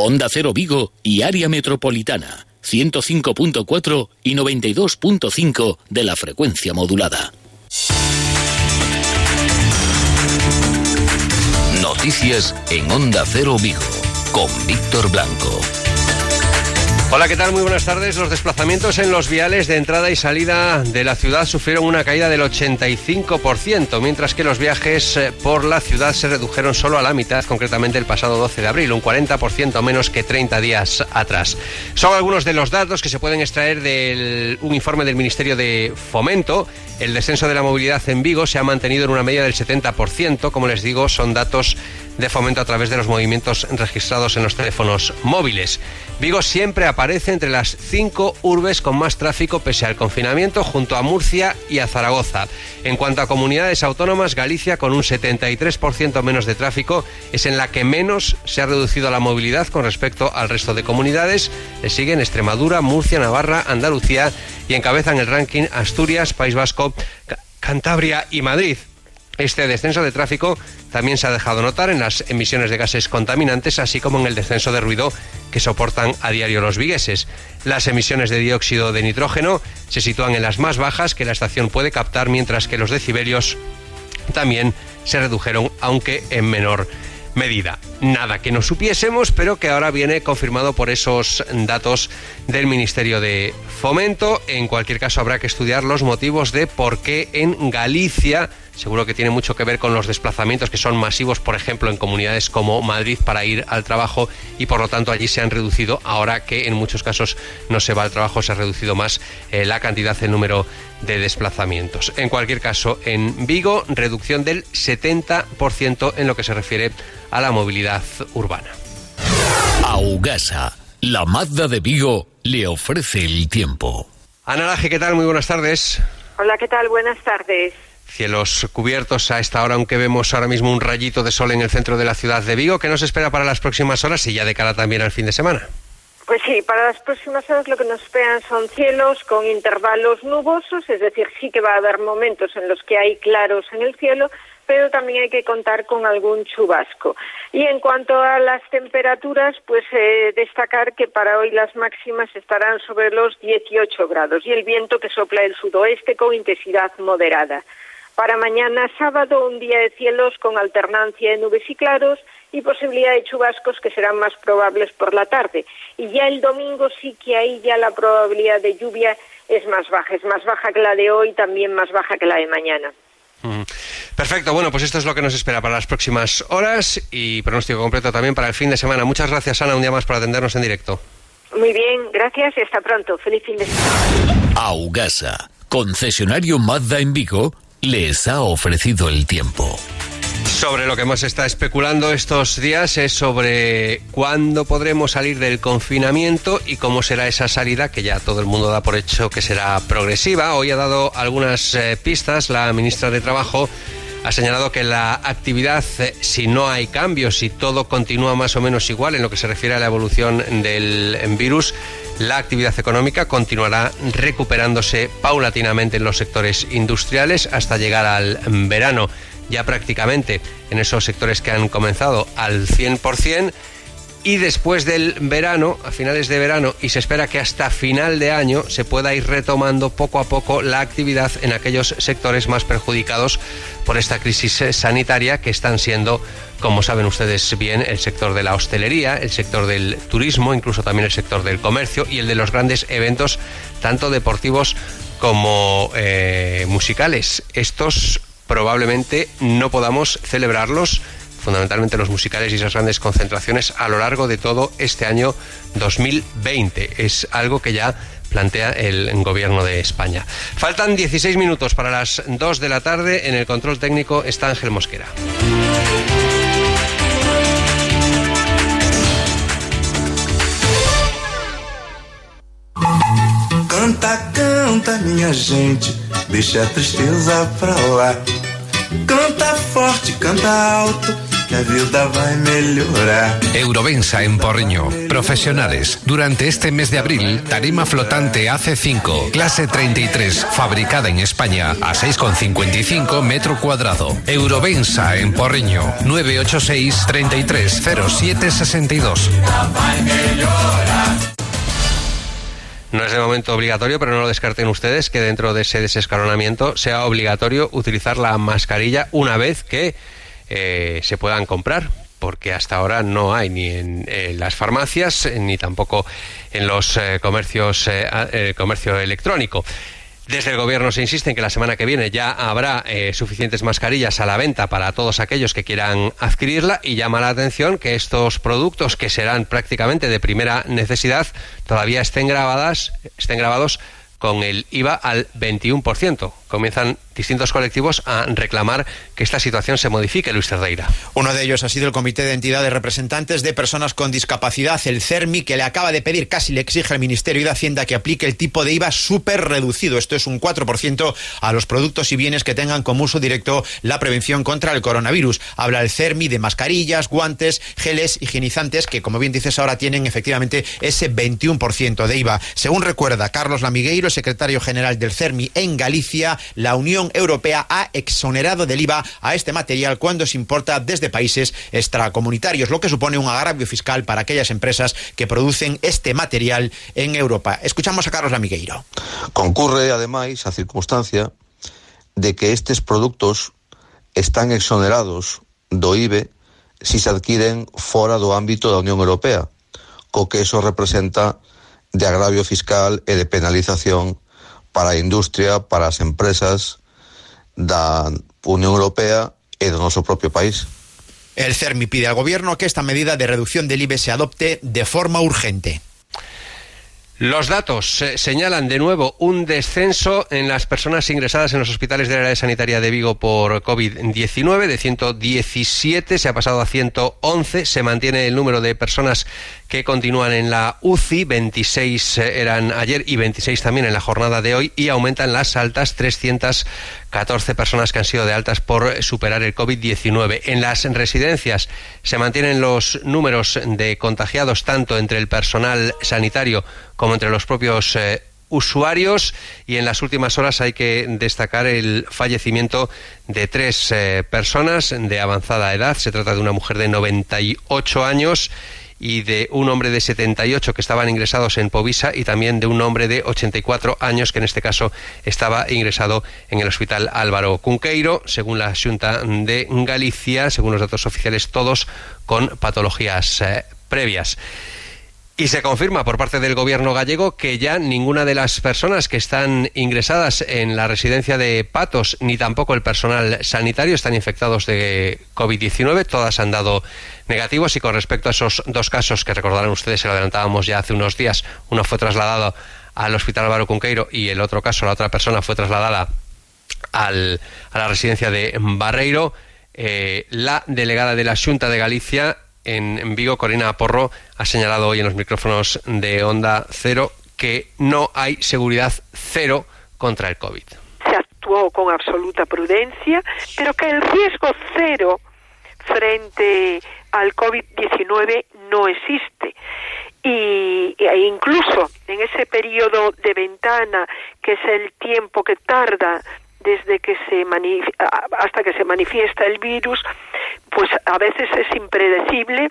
Onda Cero Vigo y área metropolitana, 105.4 y 92.5 de la frecuencia modulada. Noticias en Onda Cero Vigo, con Víctor Blanco. Hola, ¿qué tal? Muy buenas tardes. Los desplazamientos en los viales de entrada y salida de la ciudad sufrieron una caída del 85%, mientras que los viajes eh, por la ciudad se redujeron solo a la mitad, concretamente el pasado 12 de abril, un 40% menos que 30 días atrás. Son algunos de los datos que se pueden extraer de un informe del Ministerio de Fomento. El descenso de la movilidad en Vigo se ha mantenido en una media del 70%. Como les digo, son datos de fomento a través de los movimientos registrados en los teléfonos móviles. Vigo siempre aparece entre las cinco urbes con más tráfico pese al confinamiento, junto a Murcia y a Zaragoza. En cuanto a comunidades autónomas, Galicia, con un 73% menos de tráfico, es en la que menos se ha reducido la movilidad con respecto al resto de comunidades. Le siguen Extremadura, Murcia, Navarra, Andalucía y encabezan el ranking Asturias, País Vasco, Cantabria y Madrid. Este descenso de tráfico también se ha dejado notar en las emisiones de gases contaminantes, así como en el descenso de ruido que soportan a diario los vigueses. Las emisiones de dióxido de nitrógeno se sitúan en las más bajas que la estación puede captar, mientras que los decibelios también se redujeron, aunque en menor medida. Nada que no supiésemos, pero que ahora viene confirmado por esos datos del Ministerio de Fomento. En cualquier caso, habrá que estudiar los motivos de por qué en Galicia Seguro que tiene mucho que ver con los desplazamientos que son masivos, por ejemplo, en comunidades como Madrid para ir al trabajo y por lo tanto allí se han reducido, ahora que en muchos casos no se va al trabajo, se ha reducido más eh, la cantidad, el número de desplazamientos. En cualquier caso, en Vigo, reducción del 70% en lo que se refiere a la movilidad urbana. Augasa, la Mazda de Vigo, le ofrece el tiempo. Ana ¿qué tal? Muy buenas tardes. Hola, ¿qué tal? Buenas tardes. Cielos cubiertos a esta hora, aunque vemos ahora mismo un rayito de sol en el centro de la ciudad de Vigo. ¿Qué nos espera para las próximas horas y ya de cara también al fin de semana? Pues sí, para las próximas horas lo que nos esperan son cielos con intervalos nubosos, es decir, sí que va a haber momentos en los que hay claros en el cielo, pero también hay que contar con algún chubasco. Y en cuanto a las temperaturas, pues eh, destacar que para hoy las máximas estarán sobre los 18 grados y el viento que sopla del sudoeste con intensidad moderada. Para mañana sábado un día de cielos con alternancia de nubes y claros y posibilidad de chubascos que serán más probables por la tarde. Y ya el domingo sí que ahí ya la probabilidad de lluvia es más baja, es más baja que la de hoy, también más baja que la de mañana. Perfecto, bueno, pues esto es lo que nos espera para las próximas horas y pronóstico completo también para el fin de semana. Muchas gracias, Ana, un día más por atendernos en directo. Muy bien, gracias y hasta pronto. Feliz fin de semana. Augasa, concesionario Mazda en Vigo les ha ofrecido el tiempo. Sobre lo que hemos estado especulando estos días es sobre cuándo podremos salir del confinamiento y cómo será esa salida, que ya todo el mundo da por hecho que será progresiva. Hoy ha dado algunas eh, pistas la ministra de Trabajo. Ha señalado que la actividad, eh, si no hay cambios, si todo continúa más o menos igual en lo que se refiere a la evolución del virus, la actividad económica continuará recuperándose paulatinamente en los sectores industriales hasta llegar al verano, ya prácticamente en esos sectores que han comenzado al 100% y después del verano, a finales de verano, y se espera que hasta final de año se pueda ir retomando poco a poco la actividad en aquellos sectores más perjudicados por esta crisis sanitaria que están siendo, como saben ustedes bien, el sector de la hostelería, el sector del turismo, incluso también el sector del comercio y el de los grandes eventos, tanto deportivos como eh, musicales. Estos probablemente no podamos celebrarlos fundamentalmente los musicales y esas grandes concentraciones a lo largo de todo este año 2020. Es algo que ya plantea el gobierno de España. Faltan 16 minutos para las 2 de la tarde. En el control técnico está Ángel Mosquera. Canta, canta, minha gente, deixa tristeza pra lá. Canta forte, canta alto que a vida vai melhorar. Eurovensa en Porriño. Profesionales. Durante este mes de abril, tarima flotante AC5, clase 33, fabricada en España a 6,55 metro cuadrado. Eurovensa en Porriño. 986 33 07 62. No es de momento obligatorio, pero no lo descarten ustedes que dentro de ese desescalonamiento sea obligatorio utilizar la mascarilla una vez que eh, se puedan comprar porque hasta ahora no hay ni en, las farmacias ni tampoco en los eh, comercios eh, comercio electrónico. Desde el Gobierno se insiste en que la semana que viene ya habrá eh, suficientes mascarillas a la venta para todos aquellos que quieran adquirirla y llama la atención que estos productos que serán prácticamente de primera necesidad todavía estén grabadas, estén grabados con el IVA al 21%. Comienzan distintos colectivos a reclamar que esta situación se modifique, Luis Cerdeira. Uno de ellos ha sido el Comité de Entidades Representantes de Personas con Discapacidad, el CERMI, que le acaba de pedir, casi le exige al Ministerio de Hacienda que aplique el tipo de IVA súper reducido. Esto es un 4% a los productos y bienes que tengan como uso directo la prevención contra el coronavirus. Habla el CERMI de mascarillas, guantes, geles, higienizantes, que como bien dices ahora tienen efectivamente ese 21% de IVA. Según recuerda Carlos Lamigueiro, secretario general del CERMI en Galicia, la Unión Europea ha exonerado del IVA a este material cuando se importa desde países extracomunitarios, lo que supone un agravio fiscal para aquellas empresas que producen este material en Europa. Escuchamos a Carlos Lamigueiro. Concurre, además, a circunstancia de que estos productos están exonerados do IBE si se adquieren fora do ámbito da Unión Europea, co que eso representa de agravio fiscal e de penalización para a industria, para as empresas da Unión Europea e do noso propio país. El CERMI pide al Gobierno que esta medida de reducción del IBE se adopte de forma urgente. Los datos eh, señalan de nuevo un descenso en las personas ingresadas en los hospitales del área sanitaria de Vigo por COVID-19. De 117 se ha pasado a 111. Se mantiene el número de personas que continúan en la UCI. 26 eh, eran ayer y 26 también en la jornada de hoy. Y aumentan las altas 314 personas que han sido de altas por superar el COVID-19. En las residencias se mantienen los números de contagiados tanto entre el personal sanitario como entre los propios eh, usuarios y en las últimas horas hay que destacar el fallecimiento de tres eh, personas de avanzada edad. Se trata de una mujer de 98 años y de un hombre de 78 que estaban ingresados en Povisa y también de un hombre de 84 años que en este caso estaba ingresado en el Hospital Álvaro Cunqueiro, según la Junta de Galicia, según los datos oficiales, todos con patologías eh, previas. Y se confirma por parte del gobierno gallego que ya ninguna de las personas que están ingresadas en la residencia de Patos, ni tampoco el personal sanitario, están infectados de COVID-19. Todas han dado negativos y con respecto a esos dos casos que recordarán ustedes, se lo adelantábamos ya hace unos días, uno fue trasladado al Hospital Álvaro Cunqueiro y el otro caso, la otra persona, fue trasladada al, a la residencia de Barreiro. Eh, la delegada de la Junta de Galicia en, Vigo, Corina Porro, ha señalado hoy en los micrófonos de Onda Cero que no hay seguridad cero contra el COVID. Se actuó con absoluta prudencia, pero que el riesgo cero frente al COVID-19 no existe. Y, e incluso en ese periodo de ventana, que es el tiempo que tarda desde que se hasta que se manifiesta el virus, pues a veces es impredecible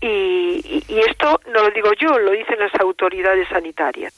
y, y esto no lo digo yo, lo dicen las autoridades sanitarias.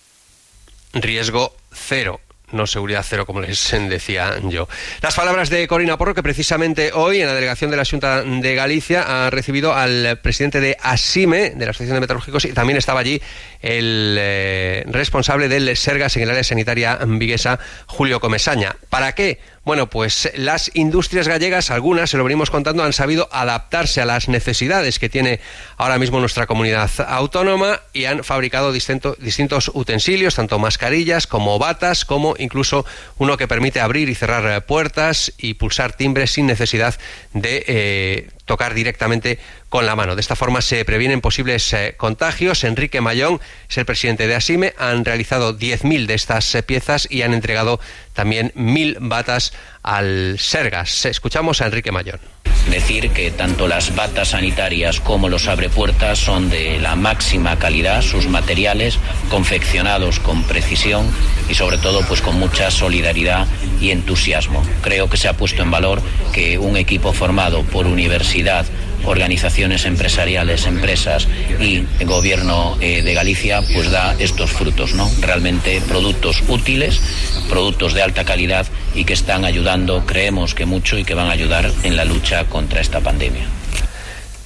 Riesgo cero no seguridad cero, como les decía yo. Las palabras de Corina Porro, que precisamente hoy en la delegación de la Junta de Galicia ha recibido al presidente de ASIME, de la Asociación de Metalúrgicos, y también estaba allí el eh, responsable del Sergas en el área sanitaria viguesa, Julio Comesaña. ¿Para qué? Bueno, pues las industrias gallegas, algunas, se lo venimos contando, han sabido adaptarse a las necesidades que tiene ahora mismo nuestra comunidad autónoma y han fabricado distintos utensilios, tanto mascarillas como batas, como incluso uno que permite abrir y cerrar puertas y pulsar timbres sin necesidad de eh, tocar directamente con la mano. De esta forma se previenen posibles eh, contagios. Enrique Mayón es el presidente de Asime. Han realizado 10.000 de estas eh, piezas y han entregado también 1.000 batas al Sergas. Escuchamos a Enrique Mayón. Decir que tanto las batas sanitarias como los abrepuertas son de la máxima calidad, sus materiales confeccionados con precisión y sobre todo pues con mucha solidaridad y entusiasmo. Creo que se ha puesto en valor que un equipo formado por universidad, organizaciones empresariales, empresas y gobierno eh, de Galicia, pues da estos frutos, ¿no? Realmente productos útiles, productos de alta calidad y que están ayudando, creemos que mucho y que van a ayudar en la lucha contra esta pandemia.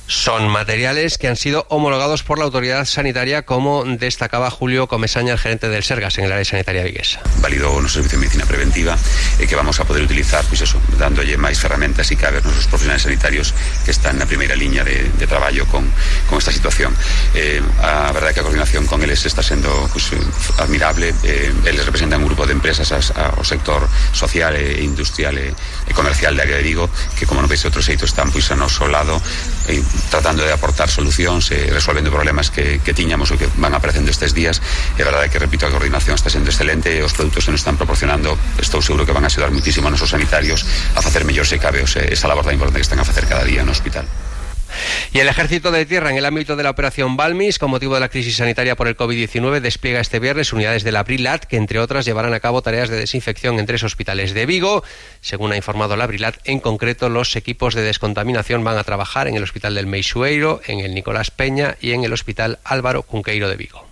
Son materiales que han sido homologados por la autoridad sanitaria, como destacaba Julio Comesaña, el gerente del Sergas en el área sanitaria viguesa. Válido nuestro servicio de medicina preventiva eh, que vamos a poder utilizar, pues eso, dándolle más herramientas y cabe a nuestros profesionales sanitarios que están en la primera línea de, traballo con, con esta situación. Eh, a verdade que a coordinación con eles está sendo pues, admirable. Eh, eles representan un grupo de empresas as, ao sector social e industrial e, comercial de área de Vigo que, como non veis, outros xeitos están pois, a noso lado eh, tratando de aportar solucións e resolvendo problemas que, que tiñamos ou que van aparecendo estes días. É verdade que repito a coordinación está sendo excelente e os produtos que nos están proporcionando estou seguro que van a axudar muitísimo a nosos sanitarios a facer mellor se cabe esa labor tan importante que están a facer cada día no hospital. Y el Ejército de Tierra, en el ámbito de la operación Balmis, con motivo de la crisis sanitaria por el COVID-19, despliega este viernes unidades del Abrilat, que entre otras llevarán a cabo tareas de desinfección en tres hospitales de Vigo. Según ha informado la Abrilat, en concreto, los equipos de descontaminación van a trabajar en el Hospital del Meixueiro, en el Nicolás Peña y en el Hospital Álvaro Cunqueiro de Vigo.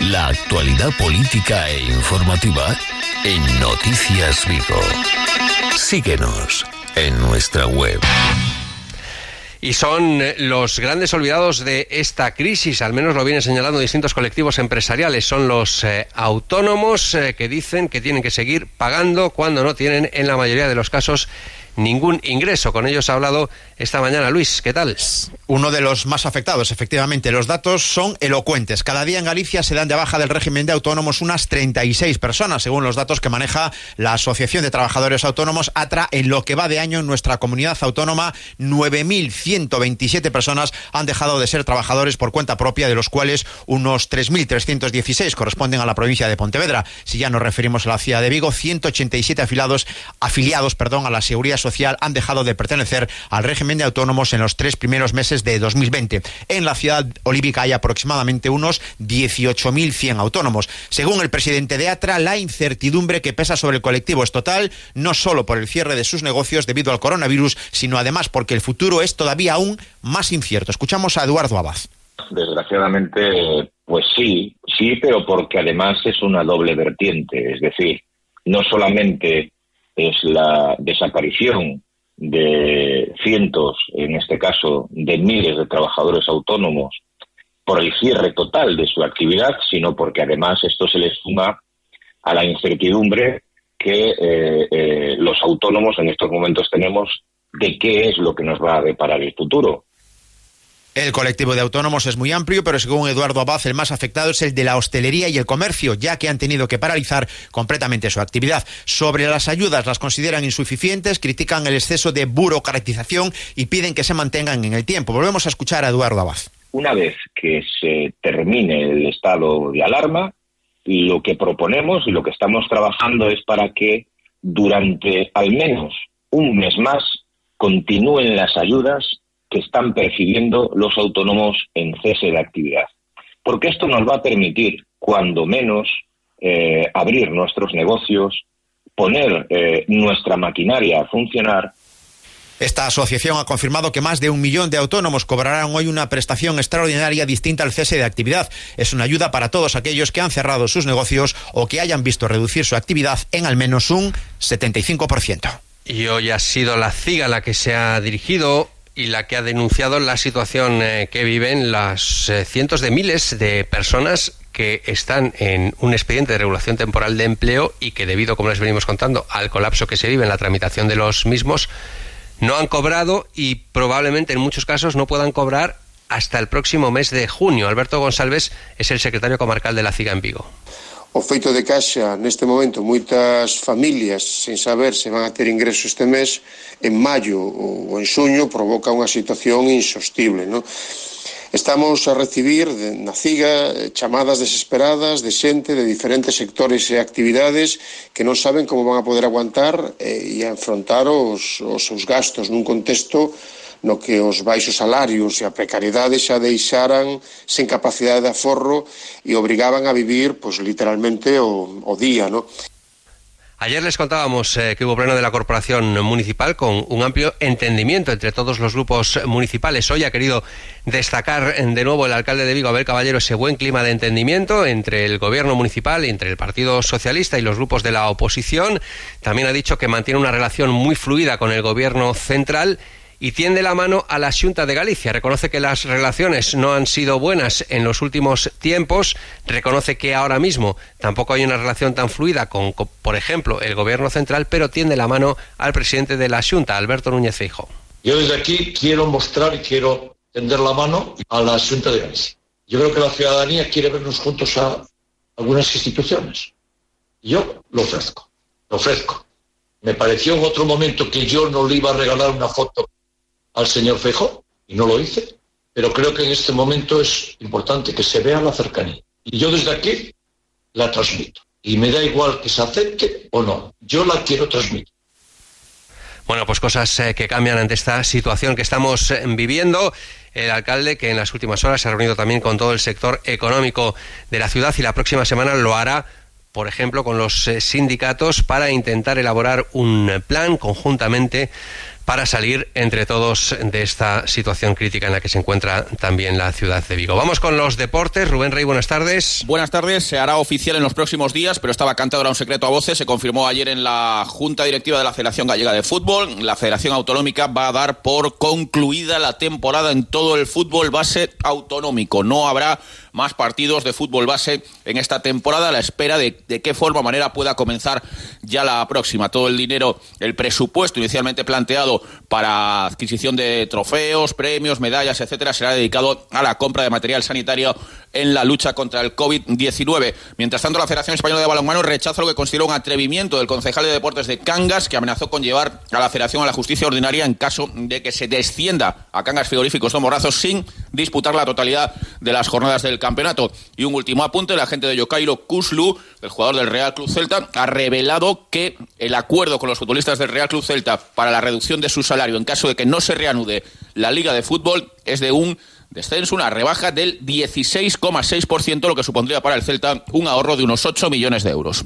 La actualidad política e informativa en Noticias Vigo. Síguenos en nuestra web. Y son eh, los grandes olvidados de esta crisis, al menos lo vienen señalando distintos colectivos empresariales. Son los eh, autónomos eh, que dicen que tienen que seguir pagando cuando no tienen, en la mayoría de los casos, ningún ingreso. Con ellos ha hablado esta mañana Luis. ¿Qué tal? Uno de los más afectados, efectivamente. Los datos son elocuentes. Cada día en Galicia se dan de baja del régimen de autónomos unas 36 personas, según los datos que maneja la Asociación de Trabajadores Autónomos ATRA. En lo que va de año en nuestra comunidad autónoma, 9.127 personas han dejado de ser trabajadores por cuenta propia, de los cuales unos 3.316 corresponden a la provincia de Pontevedra. Si ya nos referimos a la ciudad de Vigo, 187 afiliados, afiliados perdón, a la Seguridad Social han dejado de pertenecer al régimen de autónomos en los tres primeros meses de 2020. En la ciudad olívica hay aproximadamente unos 18.100 autónomos. Según el presidente de ATRA, la incertidumbre que pesa sobre el colectivo es total, no solo por el cierre de sus negocios debido al coronavirus, sino además porque el futuro es todavía aún más incierto. Escuchamos a Eduardo Abad. Desgraciadamente, pues sí, sí, pero porque además es una doble vertiente, es decir, no solamente es la desaparición de cientos, en este caso de miles de trabajadores autónomos por el cierre total de su actividad, sino porque además esto se les suma a la incertidumbre que eh, eh, los autónomos en estos momentos tenemos de qué es lo que nos va a deparar el futuro. El colectivo de autónomos es muy amplio, pero según Eduardo Abad, el más afectado es el de la hostelería y el comercio, ya que han tenido que paralizar completamente su actividad. Sobre las ayudas, las consideran insuficientes, critican el exceso de burocratización y piden que se mantengan en el tiempo. Volvemos a escuchar a Eduardo Abad. Una vez que se termine el estado de alarma, lo que proponemos y lo que estamos trabajando es para que durante al menos un mes más continúen las ayudas que están percibiendo los autónomos en cese de actividad. Porque esto nos va a permitir, cuando menos, eh, abrir nuestros negocios, poner eh, nuestra maquinaria a funcionar esta asociación ha confirmado que más de un millón de autónomos cobrarán hoy una prestación extraordinaria distinta al cese de actividad. Es una ayuda para todos aquellos que han cerrado sus negocios o que hayan visto reducir su actividad en al menos un 75%. Y hoy ha sido la CIGA la que se ha dirigido y la que ha denunciado la situación eh, que viven las eh, cientos de miles de personas que están en un expediente de regulación temporal de empleo y que debido, como les venimos contando, al colapso que se vive en la tramitación de los mismos, no han cobrado y probablemente en muchos casos no puedan cobrar hasta el próximo mes de junio. Alberto González es el secretario comarcal de la CIGA en Vigo. o feito de caixa neste momento moitas familias sen saber se van a ter ingresos este mes en maio ou en xuño provoca unha situación insostible non? Estamos a recibir na CIGA eh, chamadas desesperadas de xente de diferentes sectores e actividades que non saben como van a poder aguantar eh, e, e afrontar os, os seus gastos nun contexto no que os baixos salarios e a precariedade xa deixaran sen capacidade de aforro e obrigaban a vivir pois, literalmente o, día. Ayer les contábamos eh, que hubo pleno de la Corporación Municipal con un amplio entendimiento entre todos los grupos municipales. Hoy ha querido destacar de nuevo el alcalde de Vigo, Abel Caballero, ese buen clima de entendimiento entre el gobierno municipal, entre el Partido Socialista y los grupos de la oposición. También ha dicho que mantiene una relación muy fluida con el gobierno central y tiende la mano a la Junta de Galicia. Reconoce que las relaciones no han sido buenas en los últimos tiempos, reconoce que ahora mismo tampoco hay una relación tan fluida con, por ejemplo, el Gobierno central, pero tiende la mano al presidente de la Junta, Alberto Núñez Feijóo. Yo desde aquí quiero mostrar y quiero tender la mano a la Junta de Galicia. Yo creo que la ciudadanía quiere vernos juntos a algunas instituciones. Yo lo ofrezco, lo ofrezco. Me pareció en otro momento que yo no le iba a regalar una foto al señor Fejo y no lo hice, pero creo que en este momento es importante que se vea la cercanía. Y yo desde aquí la transmito. Y me da igual que se acepte o no. Yo la quiero transmitir. Bueno, pues cosas eh, que cambian ante esta situación que estamos eh, viviendo. El alcalde, que en las últimas horas se ha reunido también con todo el sector económico de la ciudad y la próxima semana lo hará por ejemplo, con los eh, sindicatos para intentar elaborar un plan conjuntamente para salir entre todos de esta situación crítica en la que se encuentra también la ciudad de Vigo. Vamos con los deportes. Rubén Rey, buenas tardes. Buenas tardes. Se hará oficial en los próximos días, pero estaba cantado era un secreto a voces. Se confirmó ayer en la Junta Directiva de la Federación Gallega de Fútbol. La Federación Autonómica va a dar por concluida la temporada en todo el fútbol base autonómico. No habrá más partidos de fútbol base en esta temporada a la espera de, de qué forma manera pueda comenzar ya la próxima. Todo el dinero, el presupuesto inicialmente planteado para adquisición de trofeos, premios, medallas, etcétera, será dedicado a la compra de material sanitario en la lucha contra el COVID-19. Mientras tanto, la Federación Española de Balonmano rechaza lo que consideró un atrevimiento del concejal de deportes de Cangas, que amenazó con llevar a la Federación a la justicia ordinaria en caso de que se descienda a Cangas Frigoríficos de Morrazos sin disputar la totalidad de las jornadas del campeonato. Y un último apunte, el agente de Yokairo Kuslu, el jugador del Real Club Celta, ha revelado que el acuerdo con los futbolistas del Real Club Celta para la reducción de su salario en caso de que no se reanude la Liga de Fútbol es de un descenso, una rebaja del 16,6%, lo que supondría para el Celta un ahorro de unos 8 millones de euros.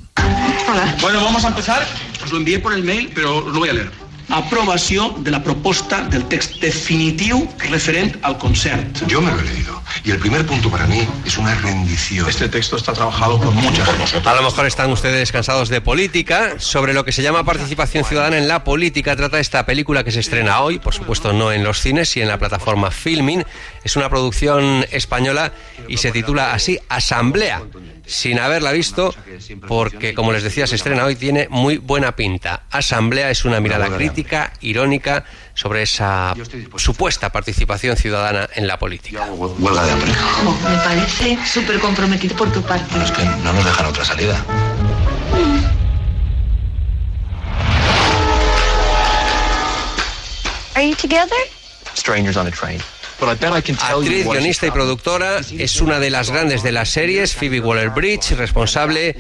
Hola. Bueno, vamos a empezar. Os lo envié por el mail, pero os lo voy a leer. Aprovació de la proposta del text definitiu referent al concert. Yo me lo he leído. Y el primer punto para mí es una rendición. Este texto está trabajado por mucha gente. A lo mejor están ustedes cansados de política. Sobre lo que se llama participación ciudadana en la política trata esta película que se estrena hoy, por supuesto no en los cines y en la plataforma Filmin. Es una producción española y se titula así Asamblea sin haberla visto, porque como les decía, se estrena hoy, tiene muy buena pinta. Asamblea es una mirada crítica, irónica, sobre esa supuesta participación ciudadana en la política. Huelga de hambre. Oh, me parece súper comprometido por tu parte. Es que no nos dejan otra salida. Are you together? Strangers on a train. Actriz, guionista y productora, es una de las grandes de las series, Phoebe Waller-Bridge, responsable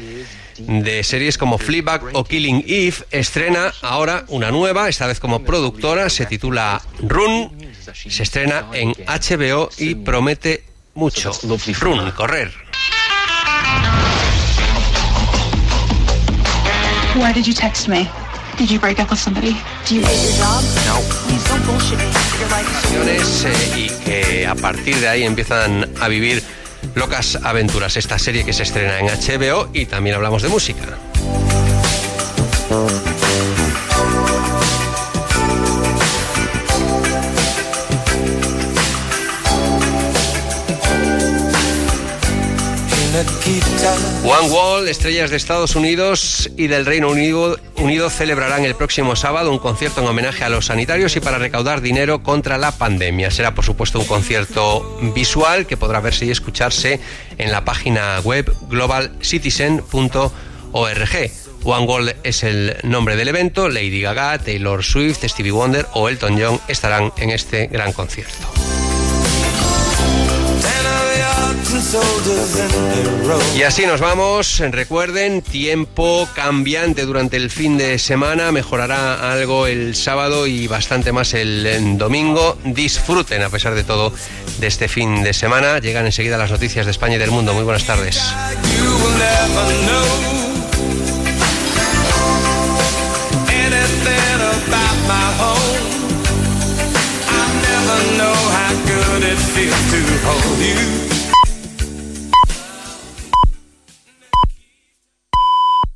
de series como Fleabag o Killing Eve, estrena ahora una nueva, esta vez como productora, se titula Run, se estrena en HBO y promete mucho. Run, correr. Why did you text me? Did you break up with somebody? Do you hate your job? No. Please don't bullshit me. Your life is eh, y que a partir de ahí empiezan a vivir locas aventuras. Esta serie que se estrena en HBO y también hablamos de música. One Wall, estrellas de Estados Unidos y del Reino Unido, Unido celebrarán el próximo sábado un concierto en homenaje a los sanitarios y para recaudar dinero contra la pandemia. Será, por supuesto, un concierto visual que podrá verse y escucharse en la página web globalcitizen.org. One Wall es el nombre del evento. Lady Gaga, Taylor Swift, Stevie Wonder o Elton John estarán en este gran concierto. Y así nos vamos. Recuerden, tiempo cambiante durante el fin de semana. Mejorará algo el sábado y bastante más el domingo. Disfruten, a pesar de todo, de este fin de semana. Llegan enseguida las noticias de España y del mundo. Muy buenas tardes. is to hold you.